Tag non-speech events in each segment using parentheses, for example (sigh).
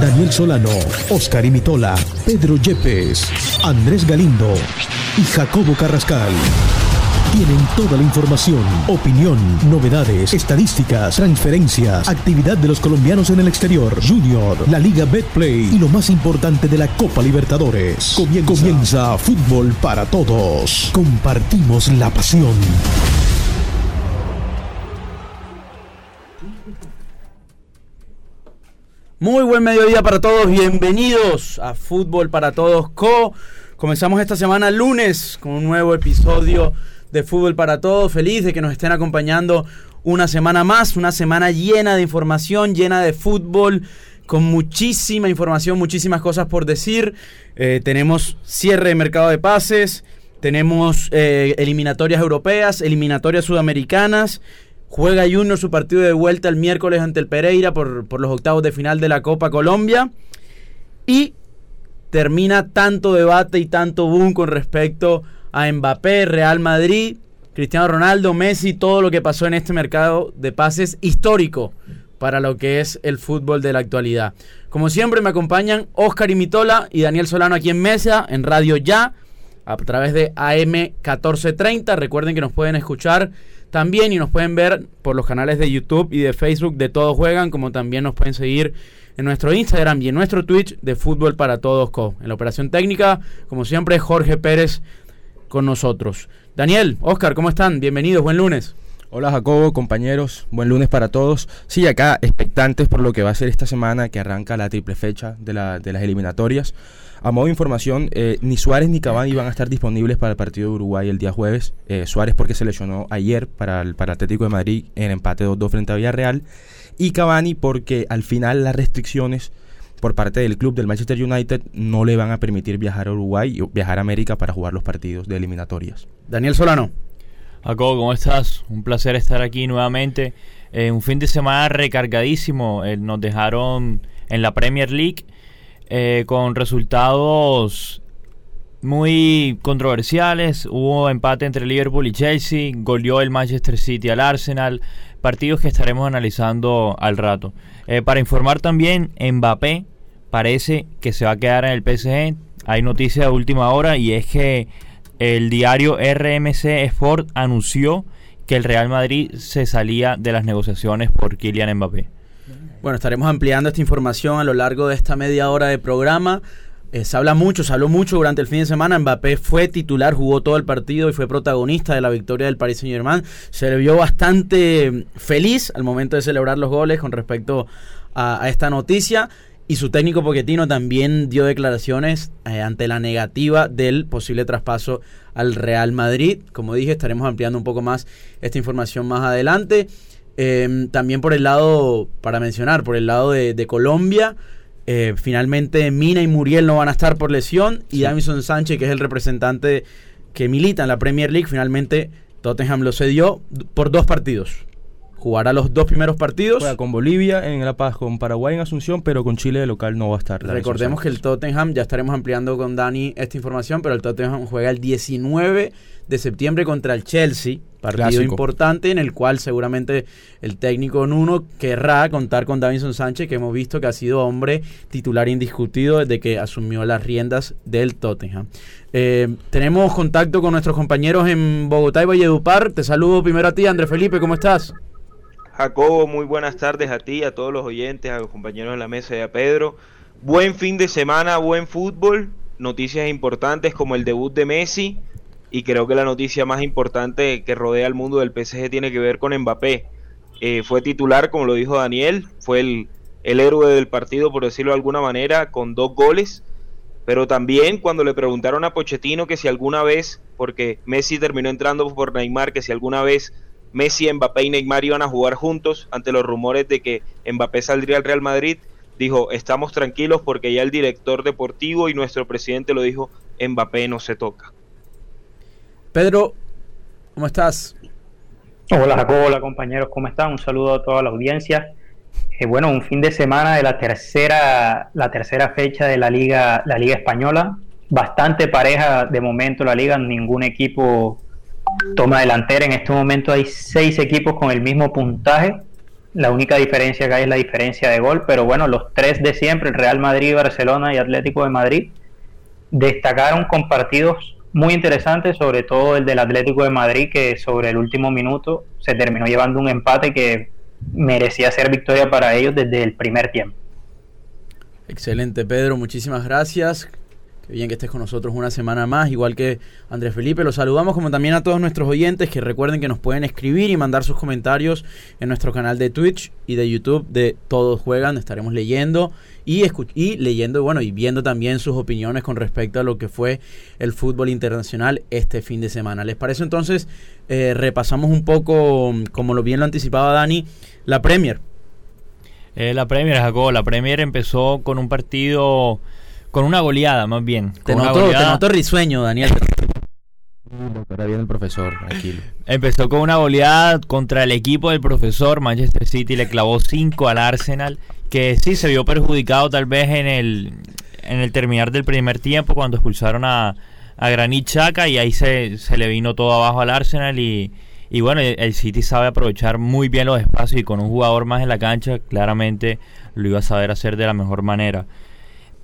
Daniel Solano, Oscar Imitola, Pedro Yepes, Andrés Galindo y Jacobo Carrascal. Tienen toda la información, opinión, novedades, estadísticas, transferencias, actividad de los colombianos en el exterior, Junior, la Liga Betplay y lo más importante de la Copa Libertadores. Comienza, Comienza Fútbol para Todos. Compartimos la pasión. Muy buen mediodía para todos, bienvenidos a Fútbol para Todos Co. Comenzamos esta semana lunes con un nuevo episodio de Fútbol para Todos. Feliz de que nos estén acompañando una semana más, una semana llena de información, llena de fútbol, con muchísima información, muchísimas cosas por decir. Eh, tenemos cierre de mercado de pases, tenemos eh, eliminatorias europeas, eliminatorias sudamericanas. Juega Junior su partido de vuelta el miércoles ante el Pereira por, por los octavos de final de la Copa Colombia. Y termina tanto debate y tanto boom con respecto a Mbappé, Real Madrid, Cristiano Ronaldo, Messi, todo lo que pasó en este mercado de pases histórico para lo que es el fútbol de la actualidad. Como siempre me acompañan Oscar Imitola y Daniel Solano aquí en Mesa, en Radio Ya, a través de AM 1430. Recuerden que nos pueden escuchar también y nos pueden ver por los canales de YouTube y de Facebook de Todos Juegan, como también nos pueden seguir en nuestro Instagram y en nuestro Twitch de Fútbol para Todos Co. En la operación técnica, como siempre, Jorge Pérez con nosotros. Daniel, Oscar, ¿cómo están? Bienvenidos, buen lunes. Hola Jacobo, compañeros, buen lunes para todos. Sí, acá expectantes por lo que va a ser esta semana que arranca la triple fecha de, las eliminatorias. A modo de información, eh, ni Suárez ni Cavani van a estar disponibles para el partido de Uruguay el día jueves. Eh, Suárez porque se lesionó ayer para el, para Atlético de Madrid en empate 2-2 frente a Villarreal. Y Cavani porque al final las restricciones por parte del club del Manchester United no le van a permitir viajar a Uruguay y viajar a América para jugar los partidos de eliminatorias. Daniel Solano. Jacobo, ¿cómo estás? Un placer estar aquí nuevamente. Eh, un fin de semana recargadísimo. Eh, nos dejaron en la Premier League eh, con resultados muy controversiales. Hubo empate entre Liverpool y Chelsea. Goleó el Manchester City al Arsenal. Partidos que estaremos analizando al rato. para informar también, Mbappé parece que se va a quedar en el PSG. Hay noticia de última hora y es que el diario RMC Sport anunció que el Real Madrid se salía de las negociaciones por Kylian Mbappé. Bueno, estaremos ampliando esta información a lo largo de esta media hora de programa. Eh, se habla mucho, se habló mucho durante el fin de semana. Mbappé fue titular, jugó todo el partido y fue protagonista de la victoria del Paris Saint Germain. Se vio bastante feliz al momento de celebrar los goles con respecto a esta noticia. Y su técnico Poquetino también dio declaraciones eh, ante la negativa del posible traspaso al Real Madrid. Como dije, estaremos ampliando un poco más esta información más adelante. Em, también por el lado, para mencionar, por el lado de, Colombia, eh, finalmente Mina y Muriel no van a estar por lesión y Davison Sánchez, que es el representante que milita en la Premier League, finalmente Tottenham lo cedió por dos partidos jugará los dos primeros partidos. Juega con Bolivia en La Paz, con Paraguay en Asunción, pero con Chile de local no va a estar. Recordemos que el Tottenham, ya estaremos ampliando con Dani esta información, pero el Tottenham juega el 19 de septiembre contra el Chelsea, partido importante en el cual seguramente el técnico Nuno querrá contar con Davinson Sánchez, que hemos visto que ha sido hombre titular indiscutido desde que asumió las riendas del Tottenham. Eh, tenemos contacto con nuestros compañeros en Bogotá y Valledupar. Te saludo primero a ti, André Felipe, ¿cómo estás? Jacobo, muy buenas tardes a ti, a todos los oyentes, a los compañeros de la mesa y a Pedro. Buen fin de semana, buen fútbol, noticias importantes como el debut de Messi y creo que la noticia más importante que rodea al mundo del PSG tiene que ver con Mbappé. Eh, fue titular, como lo dijo Daniel, fue el, el héroe del partido, por decirlo de alguna manera, con dos goles. Pero también cuando le preguntaron a Pochettino que si alguna vez, porque Messi terminó entrando por Neymar, que si alguna vez Messi, Mbappé y Neymar iban a jugar juntos ante los rumores de que Mbappé saldría al Real Madrid. dijo, estamos tranquilos porque ya el director deportivo y nuestro presidente lo dijo, Mbappé no se toca. Pedro, ¿cómo estás? Hola Jacobo, hola compañeros, ¿cómo están? Un saludo a toda la audiencia. Eh, bueno, un fin de semana de la tercera, la tercera fecha de la liga, la liga española. Bastante pareja de momento la liga, ningún equipo toma delantera. En este momento hay seis equipos con el mismo puntaje. La única diferencia que hay es la diferencia de gol, pero bueno, los tres de siempre, el Real Madrid, Barcelona y Atlético de Madrid, destacaron con partidos muy interesantes, sobre todo el del Atlético de Madrid, que sobre el último minuto se terminó llevando un empate que merecía ser victoria para ellos desde el primer tiempo. Excelente, Pedro, muchísimas gracias. Qué bien que estés con nosotros una semana más, igual que Andrés Felipe. Los saludamos como también a todos nuestros oyentes que recuerden que nos pueden escribir y mandar sus comentarios en nuestro canal de Twitch y de YouTube de Todos Juegan. Estaremos leyendo y, y leyendo bueno, y viendo también sus opiniones con respecto a lo que fue el fútbol internacional este fin de semana. ¿Les parece entonces? Eh, repasamos un poco, como lo bien lo anticipaba Dani, la Premier. Eh, la Premier, Jacob, la Premier empezó con un partido con una goleada, más bien. Te, noto, risueño, Daniel. (laughs) Ahora viene el profesor, tranquilo. Empezó con una goleada contra el equipo del profesor. Manchester City le clavó 5 al Arsenal. Que sí se vio perjudicado, tal vez en el, en el terminar del primer tiempo, cuando expulsaron a, a Granit Xhaka. Y ahí se, se le vino todo abajo al Arsenal. Y, y bueno, el City sabe aprovechar muy bien los espacios. Y con un jugador más en la cancha, claramente lo iba a saber hacer de la mejor manera.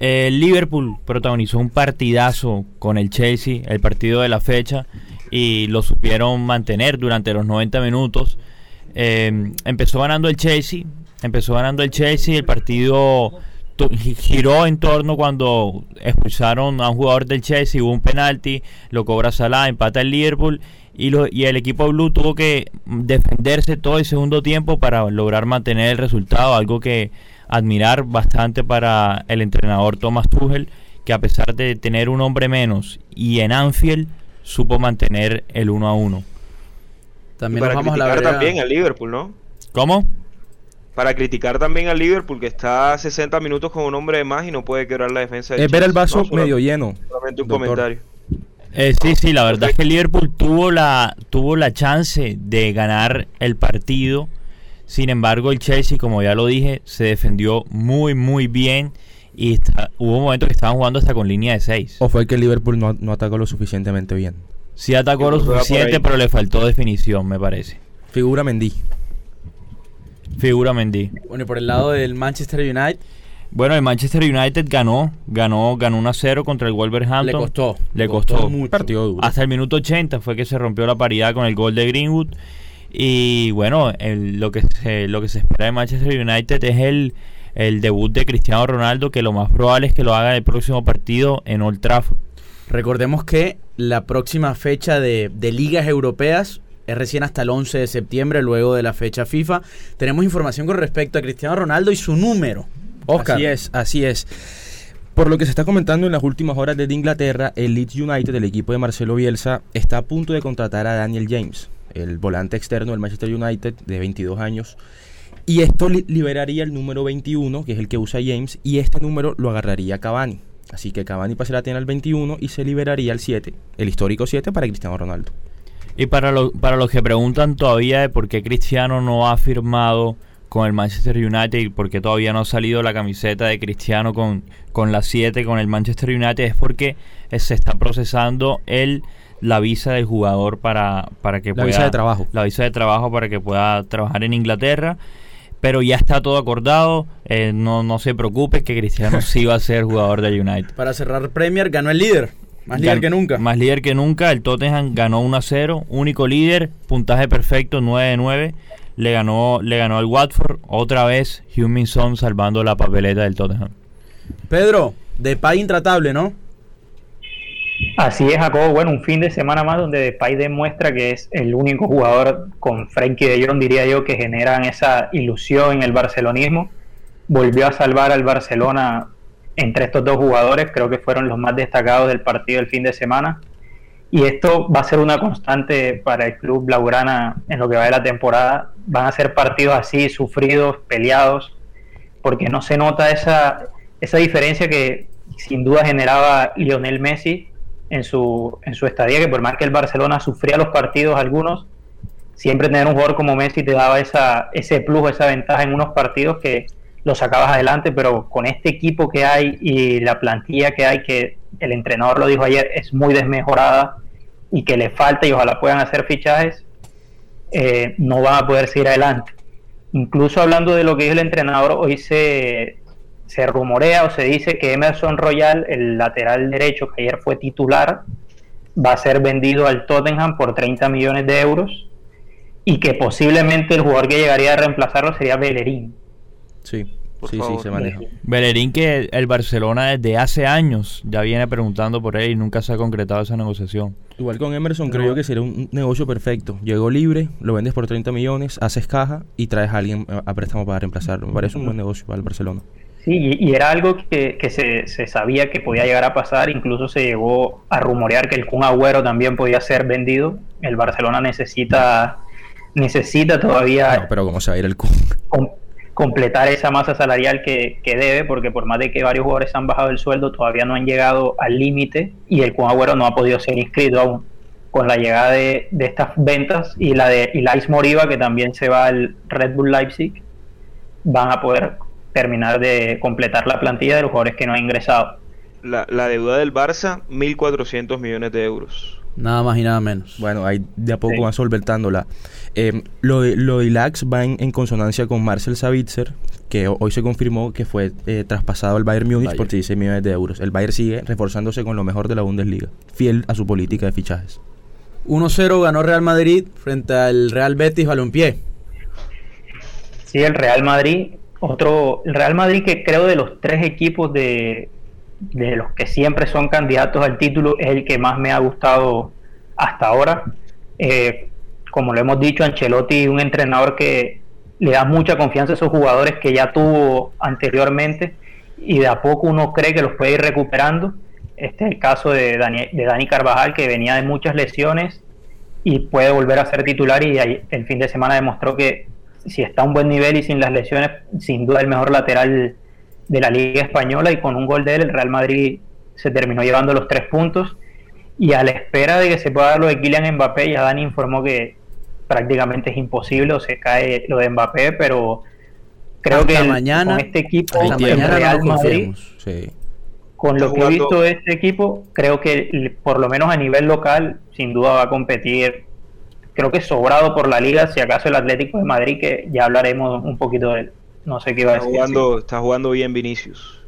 El Liverpool protagonizó un partidazo con el Chelsea, el partido de la fecha, y lo supieron mantener durante los 90 minutos. Em, empezó ganando el Chelsea, empezó ganando el Chelsea, el partido giró en torno cuando expulsaron a un jugador del Chelsea, hubo un penalti, lo cobra Salah, empata el Liverpool y, lo, y el equipo blue tuvo que defenderse todo el segundo tiempo para lograr mantener el resultado, algo que admirar bastante para el entrenador Thomas Tuchel, que a pesar de tener un hombre menos y en Anfield supo mantener el 1 a 1. También para vamos criticar a también al Liverpool, ¿no? ¿Cómo? Para criticar también al Liverpool que está 60 minutos con un hombre de más y no puede quebrar la defensa. Es ver el vaso medio lleno. Solamente un comentario. Eh, sí, sí, la verdad es que el Liverpool tuvo la, tuvo la chance de ganar el partido sin embargo, el Chelsea, como ya lo dije, se defendió muy, muy bien. Y hubo momentos que estaban jugando hasta con línea de 6. ¿O fue que el Liverpool no, atacó lo suficientemente bien? Sí atacó lo suficiente, pero le faltó definición, me parece. Figura Mendy. Figura Mendy. Bueno, y por el lado del Manchester United. Bueno, el Manchester United ganó, ganó, ganó 1 a 0 contra el Wolverhampton. Le costó. Le costó. mucho. Partido duro. Hasta el minuto 80 fue que se rompió la paridad con el gol de Greenwood. Y bueno, lo, que se, lo que se espera de Manchester United es el, el debut de Cristiano Ronaldo, que lo más probable es que lo haga en el próximo partido en Old Trafford. Recordemos que la próxima fecha de, de ligas europeas es recién hasta el 11 de septiembre, luego de la fecha FIFA. Tenemos información con respecto a Cristiano Ronaldo y su número. Oscar. Así es, así es. Por lo que se está comentando en las últimas horas desde Inglaterra, el Leeds United, el equipo de Marcelo Bielsa, está a punto de contratar a Daniel James el volante externo del Manchester United de 22 años. Y esto liberaría el número 21, que es el que usa James, y este número lo agarraría Cavani. Así que Cavani pasaría a tener el 21 y se liberaría el 7, el histórico 7 para Cristiano Ronaldo. Y para, para los que preguntan todavía de por qué Cristiano no ha firmado con el Manchester United y por qué todavía no ha salido la camiseta de Cristiano con, con la 7 con el Manchester United, es porque se está procesando el la visa del jugador para, para que la pueda... visa de trabajo. La visa de trabajo para que pueda trabajar en Inglaterra. Pero ya está todo acordado. Eh, no, no se preocupe que Cristiano sí va a (laughs) ser jugador de United. Para cerrar Premier, ganó el líder. Más líder que nunca. Más líder que nunca. El Tottenham ganó 1 a 0. Único líder. Puntaje perfecto, 9 de 9. Le ganó, le ganó al Watford. Otra vez, Hume Son salvando la papeleta del Tottenham. Pedro, de pay intratable, ¿no? Así es, Jacobo. Bueno, un fin de semana más donde Depay demuestra que es el único jugador con Frankie de Jong, diría yo, que generan esa ilusión en el barcelonismo. Volvió a salvar al Barcelona entre estos dos jugadores, creo que fueron los más destacados del partido del fin de semana. Y esto va a ser una constante para el club Blaugrana en lo que va de la temporada. Van a ser partidos así, sufridos, peleados, porque no se nota esa, esa diferencia que sin duda generaba Lionel Messi en su, en su estadía, que por más que el Barcelona sufría los partidos algunos, siempre tener un jugador como Messi te daba esa, ese plus, esa ventaja en unos partidos que lo sacabas adelante, pero con este equipo que hay y la plantilla que hay, que el entrenador lo dijo ayer, es muy desmejorada y que le falta y ojalá puedan hacer fichajes, eh, no van a poder seguir adelante. Incluso hablando de lo que dijo el entrenador, hoy se, se rumorea o se dice que Emerson Royal, el lateral derecho que ayer fue titular, va a ser vendido al Tottenham por 30 millones de euros y que posiblemente el jugador que llegaría a reemplazarlo sería Bellerín. Sí, sí, sí, se maneja. Bellerín que el Barcelona desde hace años ya viene preguntando por él y nunca se ha concretado esa negociación. Igual con Emerson creo yo que sería un negocio perfecto. Llegó libre, lo vendes por 30 millones, haces caja y traes a alguien a préstamo para reemplazarlo. Me parece un buen negocio para el Barcelona. Sí, y, era algo que, se, se, sabía que podía llegar a pasar, incluso se llegó a rumorear que el Kun Agüero también podía ser vendido. El Barcelona necesita necesita todavía... No, pero ¿cómo se va a ir el Kun? Completar esa masa salarial que, debe, porque por más de que varios jugadores han bajado el sueldo, todavía no han llegado al límite y el Kun Agüero no ha podido ser inscrito aún. Con la llegada de, estas ventas y la de Ilais Moriba, que también se va al Red Bull Leipzig, van a poder terminar de completar la plantilla de los jugadores que no han ingresado. La, la deuda del Barça, 1.400 millones de euros. Nada más y nada menos. Bueno, ahí de a poco van solventándola. Eh, lo, de, lo de Ilax va en, consonancia con Marcel Savitzer, que hoy se confirmó que fue eh, traspasado al Bayern Múnich por 16 millones de euros. El Bayern sigue reforzándose con lo mejor de la Bundesliga, fiel a su política de fichajes. 1-0 ganó Real Madrid frente al Real Betis Balompié. Sí, el Real Madrid, otro, el Real Madrid que creo de los tres equipos de, de los que siempre son candidatos al título es el que más me ha gustado hasta ahora. Eh, como lo hemos dicho, Ancelotti un entrenador que le da mucha confianza a esos jugadores que ya tuvo anteriormente y de a poco uno cree que los puede ir recuperando. Este es el caso de Dani, de Dani Carvajal, que venía de muchas lesiones y puede volver a ser titular y el fin de semana demostró que si está a un buen nivel y sin las lesiones, sin duda el mejor lateral de la Liga Española y con un gol de él el Real Madrid se terminó llevando los tres puntos. Y a la espera de que se pueda dar lo de Kylian Mbappé, ya Dani informó que prácticamente es imposible o se cae lo de Mbappé, pero creo que mañana, con este equipo, el Real Madrid, con lo que he visto de este equipo, creo que por lo menos a nivel local, sin duda va a competir, creo que sobrado por la liga, si acaso el Atlético de Madrid, que ya hablaremos un poquito de él. No sé qué va a decir. Jugando, está jugando bien Vinicius.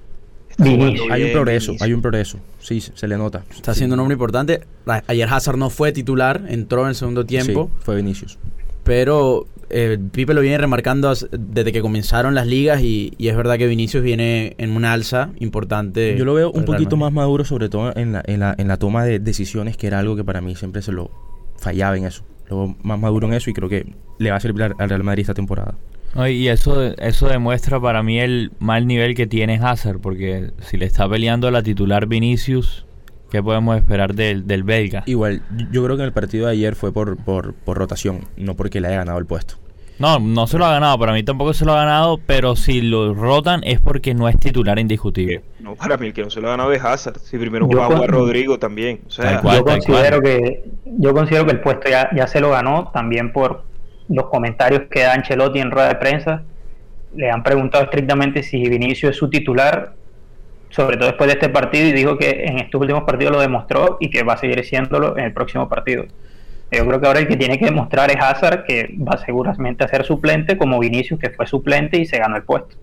hay un progreso, hay un progreso. Sí, se le nota. Está haciendo un nombre importante. Ayer Hazard no fue titular, entró en el segundo tiempo. fue Vinicius. Pero eh, Pipe lo viene remarcando desde que comenzaron las ligas y, es verdad que Vinicius viene en una alza importante. Yo lo veo un poquito más maduro, sobre todo en la, en, la, en la toma de decisiones, que era algo que para mí siempre se lo fallaba en eso. Luego más maduro en eso y creo que le va a servir al Real Madrid esta temporada y eso, eso demuestra para mí el mal nivel que tiene Hazard, porque si le está peleando la titular Vinicius, ¿qué podemos esperar del, del belga? Igual, yo creo que en el partido de ayer fue por, por, rotación, no porque le haya ganado el puesto. No, no se lo ha ganado, para mí tampoco se lo ha ganado, pero si lo rotan es porque no es titular indiscutible. No, para mí el que no se lo ha ganado es Hazard, si primero jugaba a Rodrigo también. yo, considero que, yo considero que el puesto ya, ya se lo ganó también por, los comentarios que da Ancelotti en rueda de prensa. Le han preguntado estrictamente si Vinicio es su titular, sobre todo después de este partido, y dijo que en estos últimos partidos lo demostró y que va a seguir siéndolo en el próximo partido. Yo creo que ahora el que tiene que demostrar es Hazard, que va seguramente a ser suplente, como Vinicius, que fue suplente y se ganó el puesto.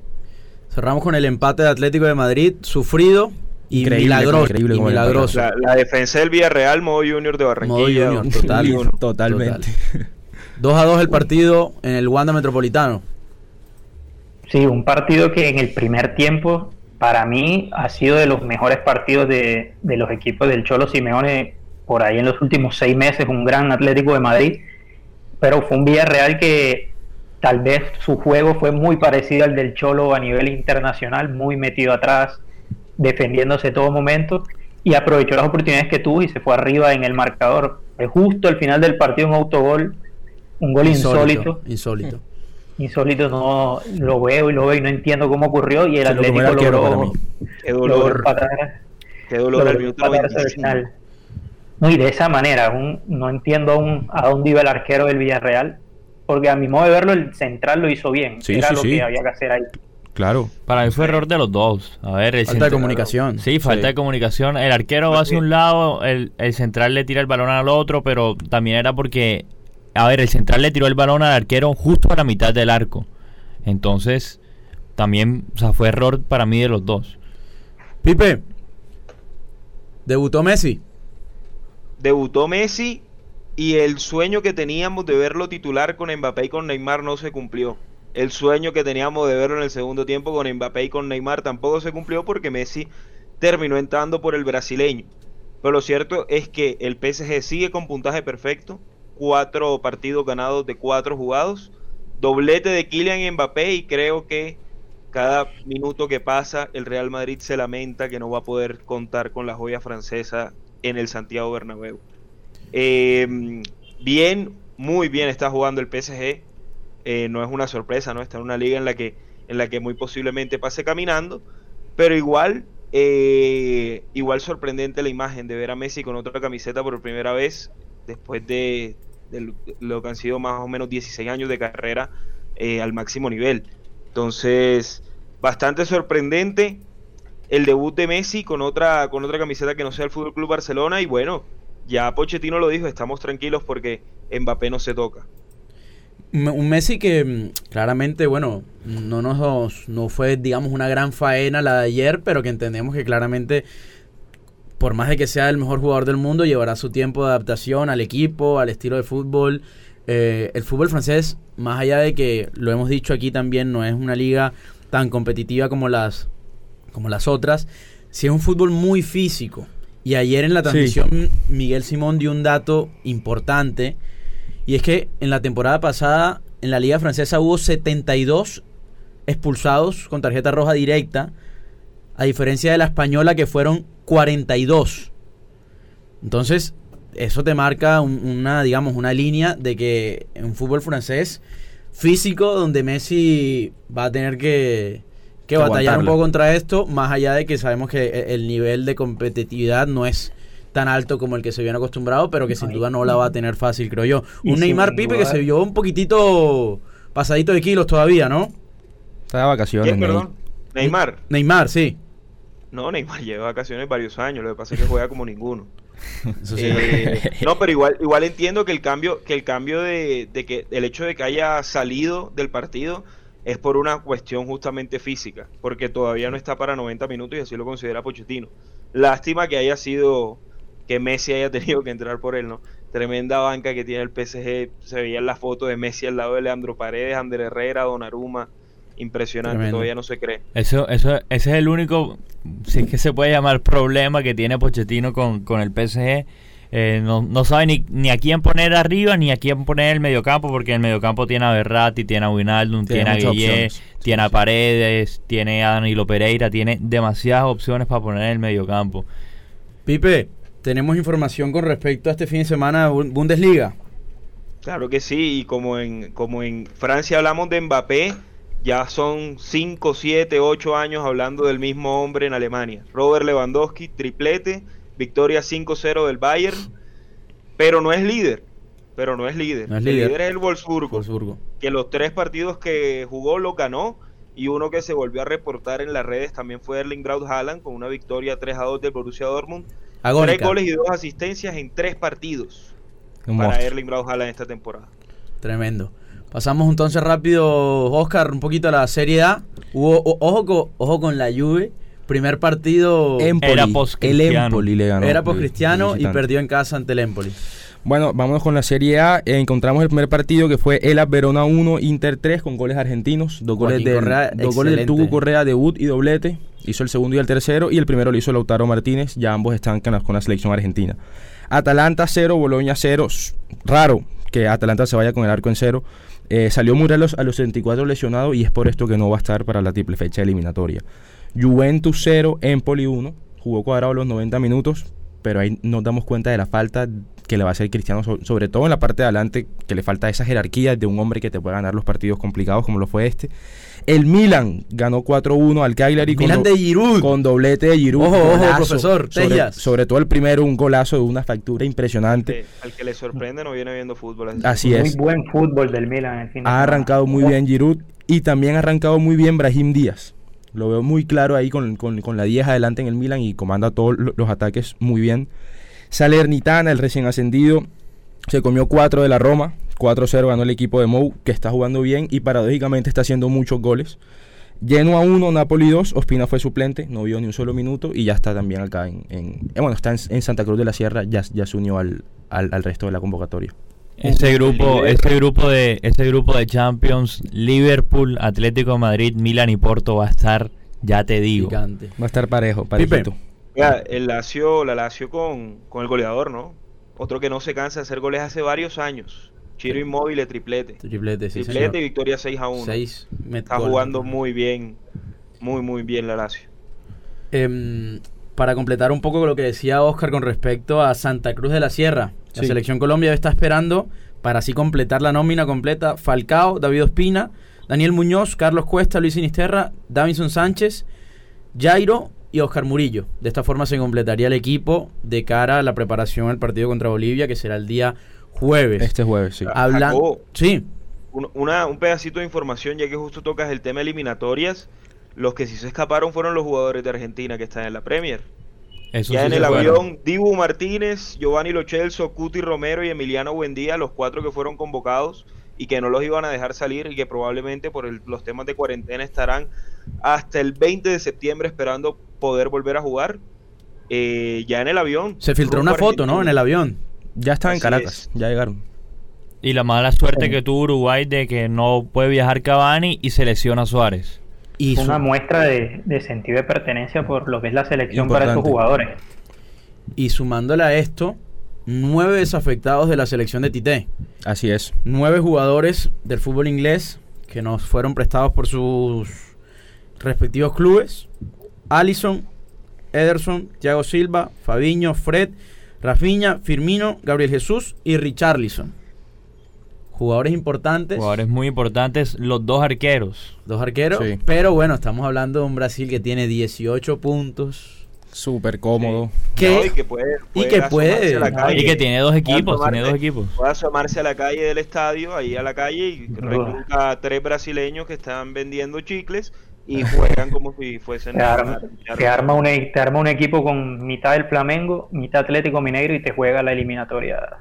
Cerramos con el empate de Atlético de Madrid, sufrido y milagroso. milagroso. La, defensa del Villarreal, modo junior de Barranquilla. totalmente. 2 a 2 el partido en el Wanda Metropolitano. Sí, un partido que en el primer tiempo para mí ha sido de los mejores partidos de, los equipos del Cholo Simeone por ahí en los últimos seis meses, un gran Atlético de Madrid, pero fue un Villarreal que tal vez su juego fue muy parecido al del Cholo a nivel internacional, muy metido atrás, defendiéndose todo momento y aprovechó las oportunidades que tuvo y se fue arriba en el marcador. Justo al final del partido un autogol un gol insólito. Insólito. insólito, no lo veo y lo veo y no entiendo cómo ocurrió y el Atlético logró, Qué dolor. Qué dolor al minuto No, y de esa manera, no entiendo aún a dónde iba el arquero del Villarreal, porque a mi modo de verlo, el central lo hizo bien. Era lo que había que hacer ahí. Claro. Para mí fue error de los dos. A ver, el falta de comunicación. Sí, falta de comunicación. El arquero va hacia un lado, el, el central le tira el balón al otro, pero también era porque, a ver, el central le tiró el balón al arquero justo a la mitad del arco. Entonces, también, o sea, fue error para mí de los dos. Pipe, debutó Messi. Debutó Messi y el sueño que teníamos de verlo titular con Mbappé y con Neymar no se cumplió el sueño que teníamos de verlo en el segundo tiempo con Mbappé y con Neymar tampoco se cumplió porque Messi terminó entrando por el brasileño. Pero lo cierto es que el PSG sigue con puntaje perfecto, cuatro partidos ganados de cuatro jugados, doblete de Kylian Mbappé y creo que cada minuto que pasa el Real Madrid se lamenta que no va a poder contar con la joya francesa en el Santiago Bernabéu. Eh, bien, muy bien está jugando el PSG eh, no es una sorpresa, ¿no? Está en una liga en la que, en la que muy posiblemente pase caminando, pero igual, eh, igual sorprendente la imagen de ver a Messi con otra camiseta por primera vez, después de, lo que han sido más o menos 16 años de carrera eh, al máximo nivel. Entonces, bastante sorprendente el debut de Messi con otra, con otra camiseta que no sea el Fútbol Club Barcelona, y bueno, ya Pochettino lo dijo, estamos tranquilos porque Mbappé no se toca. Un Messi que mm, claramente, bueno, no nos no fue, digamos, una gran faena la de ayer, pero que entendemos que claramente, por más de que sea el mejor jugador del mundo, llevará su tiempo de adaptación al equipo, al estilo de fútbol. Eh, el fútbol francés, más allá de que lo hemos dicho aquí también, no es una liga tan competitiva como las, como las otras, sí es un fútbol muy físico. Y ayer en la transmisión Miguel Simón dio un dato importante y es que en la temporada pasada en la liga francesa hubo 72 expulsados con tarjeta roja directa, a diferencia de la española que fueron 42. Entonces, eso te marca una, digamos, una línea de que en fútbol francés físico donde Messi va a tener que, que batallar un poco contra esto, más allá de que sabemos que e, el nivel de competitividad no es tan alto como el que se viene acostumbrado, pero que sin duda no la va a tener fácil, creo yo. Un Neymar Pipe que se vio un poquitito pasadito de kilos todavía, ¿no? Está de vacaciones. perdón? Neymar. Neymar, sí. No, Neymar (laughs) lleva vacaciones varios años, lo que pasa es que juega como ninguno. (laughs) Eh, no, pero igual, igual entiendo que el cambio, que el cambio de, de, que el hecho de que haya salido del partido es por una cuestión justamente física, porque todavía no está para 90 minutos y así lo considera Pochettino. Lástima que haya sido que Messi haya (laughs) tenido que entrar por él, ¿no? Tremenda banca que tiene el PSG. Se veía en la foto de Messi al lado de Leandro Paredes, Ander Herrera, Donnarumma. Impresionante, todavía no se cree. Eso, eso, ese es el único, si es que se puede llamar problema que tiene Pochettino con, con el PSG. Eh, no, no, sabe ni, ni a quién poner arriba ni a quién poner el mediocampo, porque el mediocampo tiene a Berratti, tiene a Winaldum, tiene, a Guille, tiene a Paredes, tiene a Danilo Pereira, tiene demasiadas opciones para poner en el mediocampo. Pipe, tenemos información con respecto a este fin de semana Bundesliga. Claro que sí, y como en, como en Francia hablamos de Mbappé, ya son 5, 7, 8 años hablando del mismo hombre en Alemania. Robert Lewandowski, triplete, victoria 5-0 del Bayern, pero no es líder. Pero no es líder. el líder. es el Wolfsburgo, que los tres partidos que jugó lo ganó y uno que se volvió a reportar en las redes también fue Erling Braut Haaland con una victoria 3 2 del Borussia Dortmund Tres goles y dos asistencias en tres partidos para Erling Braut Haaland esta temporada. Tremendo. Pasamos entonces rápido, Oscar, un poquito a la Serie A. Hubo, ojo, con, ojo con la Juve. Primer partido era post el Empoli le ganó. Era post Cristiano y perdió en casa ante el Empoli. Bueno, vamos con la Serie A. Eh, encontramos el primer partido que fue el Verona 1, Inter 3 con goles argentinos. Dos goles, de, dos goles de Tugu Correa, debut y doblete. Hizo el segundo y el tercero. Y el primero lo hizo Lautaro Martínez. Ya ambos están con la selección argentina. Atalanta 0, Boloña 0. Raro que Atalanta se vaya con el arco en cero. Eh, salió Morelos a los 74 lesionado y es por esto que no va a estar para la triple fecha eliminatoria. Juventus 0, Empoli 1. Jugó cuadrado los 90 minutos, pero ahí nos damos cuenta de la falta que le va a hacer Cristiano, sobre todo en la parte de adelante, que le falta esa jerarquía de un hombre que te puede ganar los partidos complicados como lo fue este. El Milan ganó 4-1 al Cagliari Milan de Giroud. con doblete de Giroud. Ojo, ojo, profesor, sobre, sobre, todo el primero, un golazo de una factura impresionante. al que le sorprende no viene viendo fútbol. Así, es. Muy buen fútbol del Milan. ha arrancado muy bien Giroud y también ha arrancado muy bien Brahim Díaz. Lo veo muy claro ahí con, con, la 10 adelante en el Milan y comanda todos los ataques muy bien. Salernitana, el recién ascendido, se comió 4 de la Roma. 4-0 ganó el equipo de Mou, que está jugando bien y paradójicamente está haciendo muchos goles. Lleno a 1, Napoli 2, Ospina fue suplente, no vio ni un solo minuto y ya está también acá en, eh, bueno, está en, Santa Cruz de la Sierra, ya, ya se unió al, al, resto de la convocatoria. Ese grupo, ese grupo de, ese grupo de Champions, Liverpool, Atlético de Madrid, Milan y Porto va a estar, ya te digo. Va a estar parejo, parejito. el Lazio, la Lazio con, con el goleador, ¿no? Otro que no se cansa de hacer goles hace varios años. Chiro Inmóvil, triplete. Triplete, sí, Triplete y victoria 6 a 1. 6 Está jugando muy bien, muy, muy bien la Lazio. Em, para completar un poco lo que decía Oscar con respecto a Santa Cruz de la Sierra, la selección Colombia está esperando para así completar la nómina completa Falcao, David Ospina, Daniel Muñoz, Carlos Cuesta, Luis Sinisterra, Davinson Sánchez, Jairo y Oscar Murillo. De esta forma se completaría el equipo de cara a la preparación al partido contra Bolivia, que será el día jueves. Este jueves, sí. Hablan... sí. Un, un pedacito de información, ya que justo tocas el tema eliminatorias. Los que sí se escaparon fueron los jugadores de Argentina que están en la Premier. ya en el avión, Dibu Martínez, Giovanni Lochelso, Cuti Romero y Emiliano Buendía, los cuatro que fueron convocados y que no los iban a dejar salir y que probablemente por los temas de cuarentena estarán hasta el 20 de septiembre esperando poder volver a jugar. Eh, ya en el avión. Se filtró una foto, ¿no? En el avión. Ya están en Caracas, ya llegaron. Y la mala suerte que tuvo Uruguay de que no puede viajar Cavani y se lesiona Suárez. Y una muestra de, sentido de pertenencia por lo que es la selección para estos jugadores. Y sumándole a esto, nueve desafectados de la selección de Tite. Así es. Nueve jugadores del fútbol inglés que nos fueron prestados por sus respectivos clubes. Allison, Ederson, Thiago Silva, Fabiño, Fred, Rafinha, Firmino, Gabriel Jesús y Richarlison. Jugadores importantes. Jugadores muy importantes, los dos arqueros. Dos arqueros, pero bueno, estamos hablando de un Brasil que tiene 18 puntos. Súper cómodo. y que puede, y que puede y que tiene dos equipos, tiene dos equipos. Puede asomarse a la calle del estadio, ahí a la calle y recluta a tres brasileños que están vendiendo chicles y juegan como si fuesen te arma, te arma, un, te arma un equipo con mitad del Flamengo, mitad Atlético Mineiro y te juega la eliminatoria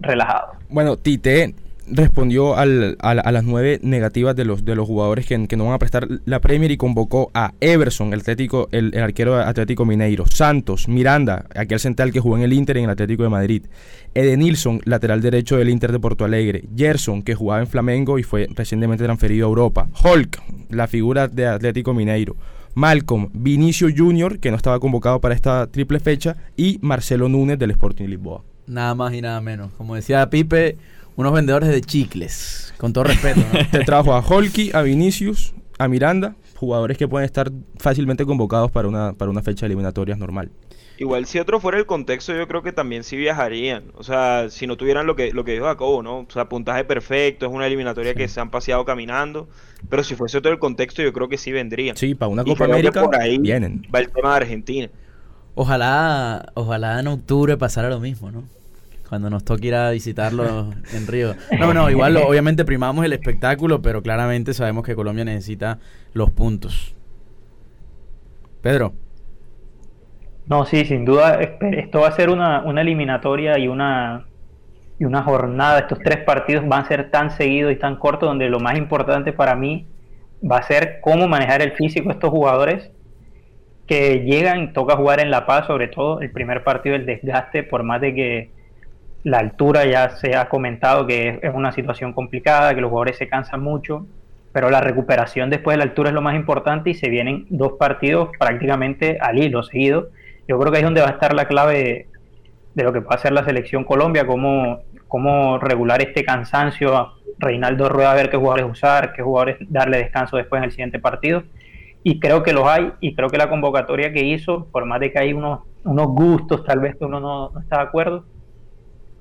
relajado. Bueno, Tite respondió al, a, las nueve negativas de los, de los jugadores que, no van a prestar la Premier y convocó a Everson, el, atlético, el, arquero Atlético Mineiro, Santos, Miranda, aquel central que jugó en el Inter en el Atlético de Madrid, Edenilson, lateral derecho del Inter de Porto Alegre, Gerson, que jugaba en Flamengo y fue recientemente transferido a Europa, Hulk, la figura de Atlético Mineiro, Malcolm, Vinicio Junior, que no estaba convocado para esta triple fecha, y Marcelo Núñez del Sporting Lisboa. Nada más y nada menos. Como decía Pipe, unos vendedores de chicles, con todo respeto. (laughs) Te trajo a Holky, a Vinicius, a Miranda, jugadores que pueden estar fácilmente convocados para una, para una fecha eliminatoria normal. Igual si otro fuera el contexto, yo creo que también sí viajarían. O sea, si no tuvieran lo que, lo que dijo Jacobo, ¿no? O sea, puntaje perfecto, es una eliminatoria que se han paseado caminando. Pero si fuese otro el contexto, yo creo que sí vendrían. Sí, para una Copa América por ahí vienen. Va el tema de Argentina. Ojalá, ojalá en octubre pasara lo mismo, ¿no? Cuando nos toque ir a visitarlo (laughs) en Río. No, no, igual (laughs) obviamente primamos el espectáculo, pero claramente sabemos que Colombia necesita los puntos. Pedro. No, sí, sin duda, esto va a ser una, una eliminatoria y una, y una jornada. Estos tres partidos van a ser tan seguidos y tan cortos, donde lo más importante para mí va a ser cómo manejar el físico de estos jugadores que llegan, toca jugar en La Paz, sobre todo el primer partido, el desgaste, por más de que la altura ya se ha comentado que es una situación complicada, que los jugadores se cansan mucho, pero la recuperación después de la altura es lo más importante y se vienen dos partidos prácticamente al hilo seguido. Yo creo que ahí es donde va a estar la clave de, lo que puede hacer la selección Colombia, cómo, cómo regular este cansancio. Reinaldo Rueda a ver qué jugadores usar, qué jugadores darle descanso después en el siguiente partido. Y creo que los hay, y creo que la convocatoria que hizo, por más de que hay unos, unos gustos tal vez que uno no, no está de acuerdo,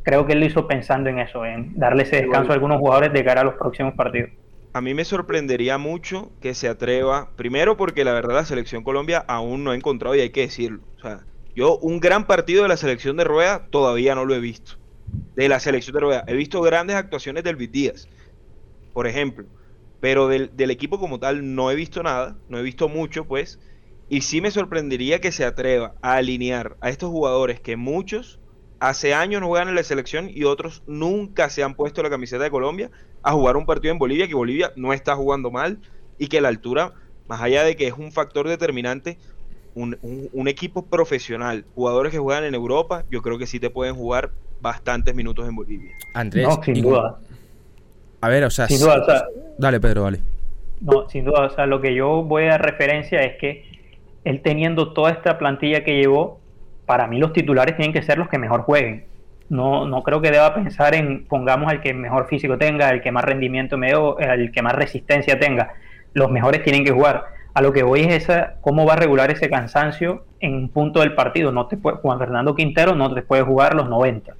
creo que él lo hizo pensando en eso, en darle ese descanso a algunos jugadores de cara a los próximos partidos. A mí me sorprendería mucho que se atreva, primero porque la verdad la selección Colombia aún no ha encontrado y hay que decirlo. O sea, yo un gran partido de la selección de Rueda todavía no lo he visto. De la selección de Rueda. He visto grandes actuaciones del Díaz, por ejemplo. Pero del, del equipo como tal no he visto nada, no he visto mucho pues. Y sí me sorprendería que se atreva a alinear a estos jugadores que muchos hace años no juegan en la selección y otros nunca se han puesto la camiseta de Colombia a jugar un partido en Bolivia, que Bolivia no está jugando mal y que la altura, más allá de que es un factor determinante, un, equipo profesional, jugadores que juegan en Europa, yo creo que sí te pueden jugar bastantes minutos en Bolivia. Andrés, no, sin duda. A ver, o sea, sin duda, dale Pedro, vale. No, sin duda, o sea, lo que yo voy a referencia es que él teniendo toda esta plantilla que llevó, para mí los titulares tienen que ser los que mejor jueguen. No, no creo que deba pensar en pongamos al que mejor físico tenga, el que más rendimiento me dio, el que más resistencia tenga. Los mejores tienen que jugar. A lo que voy es esa, cómo va a regular ese cansancio en un punto del partido. No te puede, Juan Fernando Quintero no te puede jugar los 90.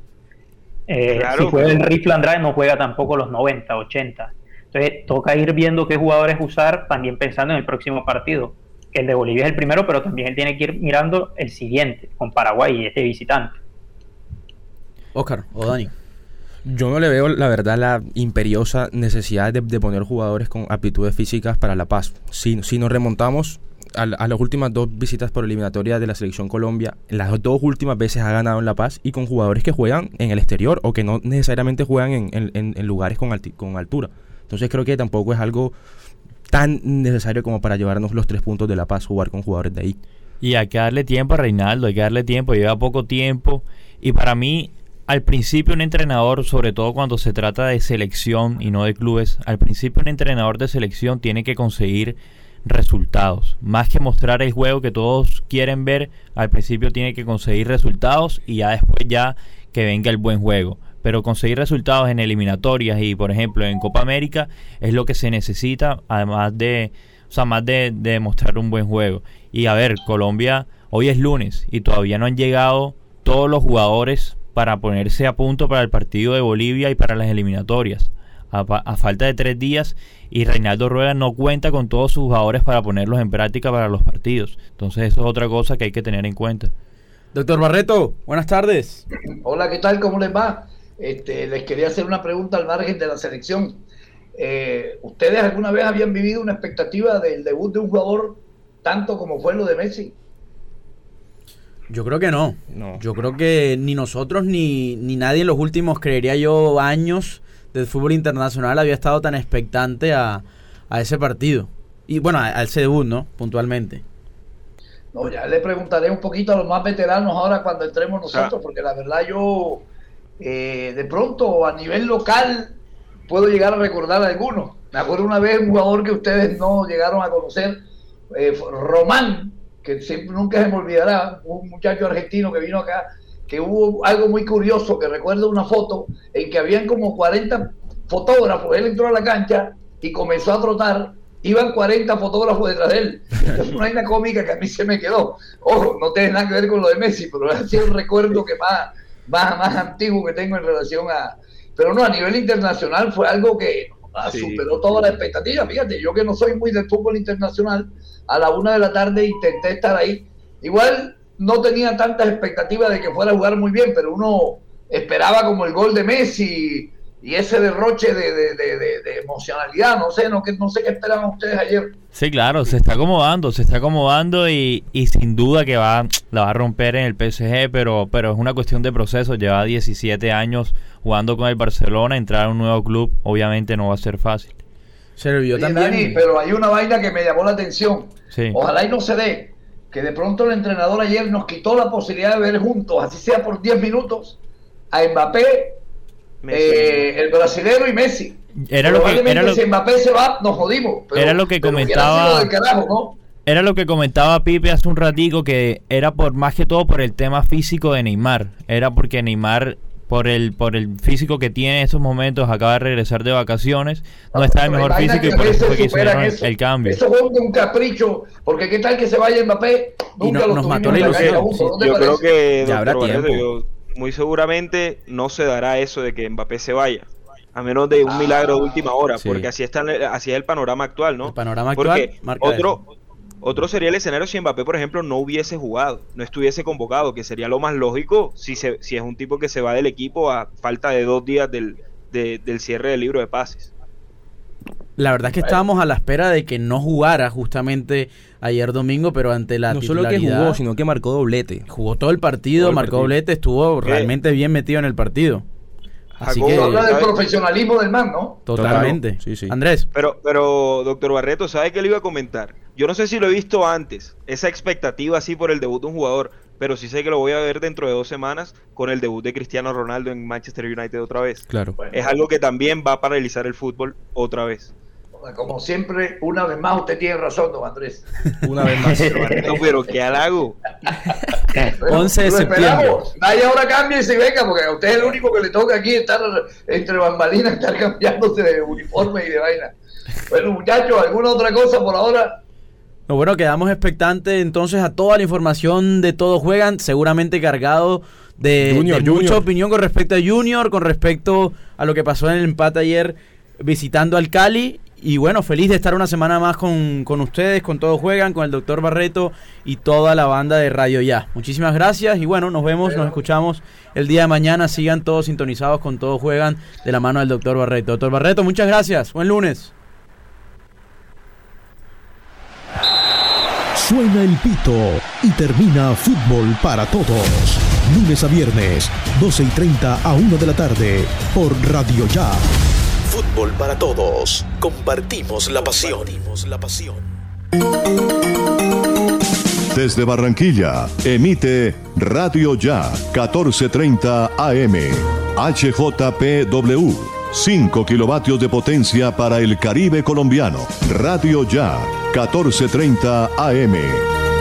Eh, si juega el Rifle Andrade no juega tampoco los 90, 80. Entonces toca ir viendo qué jugadores usar también pensando en el próximo partido el de Bolivia es el primero, pero también él tiene que ir mirando el siguiente, con Paraguay y este visitante. Oscar o Dani. Yo no le veo, la verdad, la imperiosa necesidad de, poner jugadores con aptitudes físicas para La Paz. Si, si nos remontamos a, las últimas dos visitas por eliminatoria de la selección Colombia, las dos últimas veces ha ganado en La Paz y con jugadores que juegan en el exterior o que no necesariamente juegan en, lugares con, con altura. Entonces creo que tampoco es algo tan necesario como para llevarnos los tres puntos de La Paz, jugar con jugadores de ahí. Y hay que darle tiempo a Reinaldo, hay que darle tiempo, lleva poco tiempo. Y para mí, al principio un entrenador, sobre todo cuando se trata de selección y no de clubes, al principio un entrenador de selección tiene que conseguir resultados. Más que mostrar el juego que todos quieren ver, al principio tiene que conseguir resultados y ya después ya que venga el buen juego pero conseguir resultados en eliminatorias y por ejemplo en Copa América es lo que se necesita además de o sea más de, demostrar un buen juego y a ver Colombia hoy es lunes y todavía no han llegado todos los jugadores para ponerse a punto para el partido de Bolivia y para las eliminatorias a, falta de tres días y Reinaldo Rueda no cuenta con todos sus jugadores para ponerlos en práctica para los partidos entonces eso es otra cosa que hay que tener en cuenta Doctor Barreto, buenas tardes. Hola, ¿qué tal? ¿Cómo les va? Este, les quería hacer una pregunta al margen de la selección. Eh, ¿Ustedes alguna vez habían vivido una expectativa del debut de un jugador tanto como fue lo de Messi? Yo creo que no. no. Yo creo que ni nosotros ni, ni nadie en los últimos, creería yo, años del fútbol internacional había estado tan expectante a, ese partido. Y bueno, a, ese debut, ¿no? Puntualmente. No, ya le preguntaré un poquito a los más veteranos ahora cuando entremos nosotros, porque la verdad yo eh, de pronto a nivel local puedo llegar a recordar algunos. Me acuerdo una vez un jugador que ustedes no llegaron a conocer, eh, Román, que siempre, nunca se me olvidará, un muchacho argentino que vino acá, que hubo algo muy curioso, que recuerdo una foto en que habían como 40 fotógrafos, él entró a la cancha y comenzó a trotar, iban 40 fotógrafos detrás de él. Es una vaina cómica que a mí se me quedó. Ojo, no tiene nada que ver con lo de Messi, pero ha un recuerdo que más más, más antiguo que tengo en relación a... Pero no, a nivel internacional fue algo que superó toda la expectativa. Fíjate, yo que no soy muy del fútbol internacional, a la una de la tarde intenté estar ahí. Igual no tenía tantas expectativas de que fuera a jugar muy bien, pero uno esperaba como el gol de Messi y ese derroche de, emocionalidad, no sé, no, no sé qué esperaban ustedes ayer. Sí, claro, se está acomodando, se está acomodando y, y sin duda que va, la va a romper en el PSG, pero, pero es una cuestión de proceso, lleva 17 años jugando con el Barcelona, entrar a un nuevo club obviamente no va a ser fácil. Servió también. pero hay una vaina que me llamó la atención, ojalá y no se dé, que de pronto el entrenador ayer nos quitó la posibilidad de ver juntos, así sea por 10 minutos, a Mbappé eh, el brasilero y Messi. Era lo que, era lo, si Mbappé se va, nos jodimos. era lo que comentaba. Era lo que comentaba Pipe hace un ratico que era por más que todo por el tema físico de Neymar. Era porque Neymar por el por el físico que tiene en esos momentos acaba de regresar de vacaciones no, está en mejor físico y por eso fue que hicieron el cambio eso fue un capricho porque qué tal que se vaya Mbappé nunca lo nos mató la ilusión yo creo que ya habrá tiempo muy seguramente no se dará eso de que Mbappé se vaya. A menos de un milagro de última hora, sí. porque así, está, así es el panorama actual, ¿no? El panorama Porque actual otro, otro sería el escenario si Mbappé, por ejemplo, no hubiese jugado, no estuviese convocado, que sería lo más lógico si, se, si es un tipo que se va del equipo a falta de dos días del, de- del cierre del libro de pases. La verdad es que estábamos a la espera de que no jugara justamente ayer domingo, pero ante la no solo que jugó, sino que marcó doblete. jugó todo el partido, Todo el marcó partido. doblete, estuvo ¿Qué? realmente bien metido en el partido. Así que habla del profesionalismo del man, ¿no? totalmente. Claro, sí, sí. Andrés, Pero, pero, doctor Barreto, ¿sabe qué le iba a comentar? Yo no sé si lo he visto antes, esa expectativa así por el debut de un jugador, pero sí sé que lo voy a ver dentro de dos semanas con el debut de Cristiano Ronaldo en Manchester United otra vez. Claro. Bueno, Es algo que también va a paralizar el fútbol otra vez. como siempre, una vez más usted tiene razón, don Andrés. (laughs) Una vez más. No, pero qué halago. Bueno, 11 de septiembre. esperamos. Nadie ahora cambie y se venga, porque a usted es el único que le toca aquí estar entre bambalinas, estar cambiándose de uniforme y de vaina. Bueno, muchachos, ¿alguna otra cosa por ahora? No, bueno, quedamos expectantes entonces a toda la información de todos juegan, seguramente cargado de, Junior, de mucha Junior. opinión con respecto a Junior, con respecto a lo que pasó en el empate ayer visitando al Cali. Y bueno, feliz de estar una semana más con, con ustedes, con Todos Juegan, con el doctor Barreto y toda la banda de Radio Ya. Muchísimas gracias y bueno, nos vemos, nos escuchamos el día de mañana. Sigan todos sintonizados con Todos Juegan de la mano del doctor Barreto. Doctor Barreto, muchas gracias. Buen lunes. Suena el pito y termina fútbol para todos. Lunes a viernes, 12 y 30 a 1 de la tarde, por Radio Ya. Fútbol para todos. Compartimos la pasión. la pasión. Desde Barranquilla, emite Radio Ya 1430 AM. HJPW. 5 kilovatios de potencia para el Caribe colombiano. Radio Ya 1430 AM.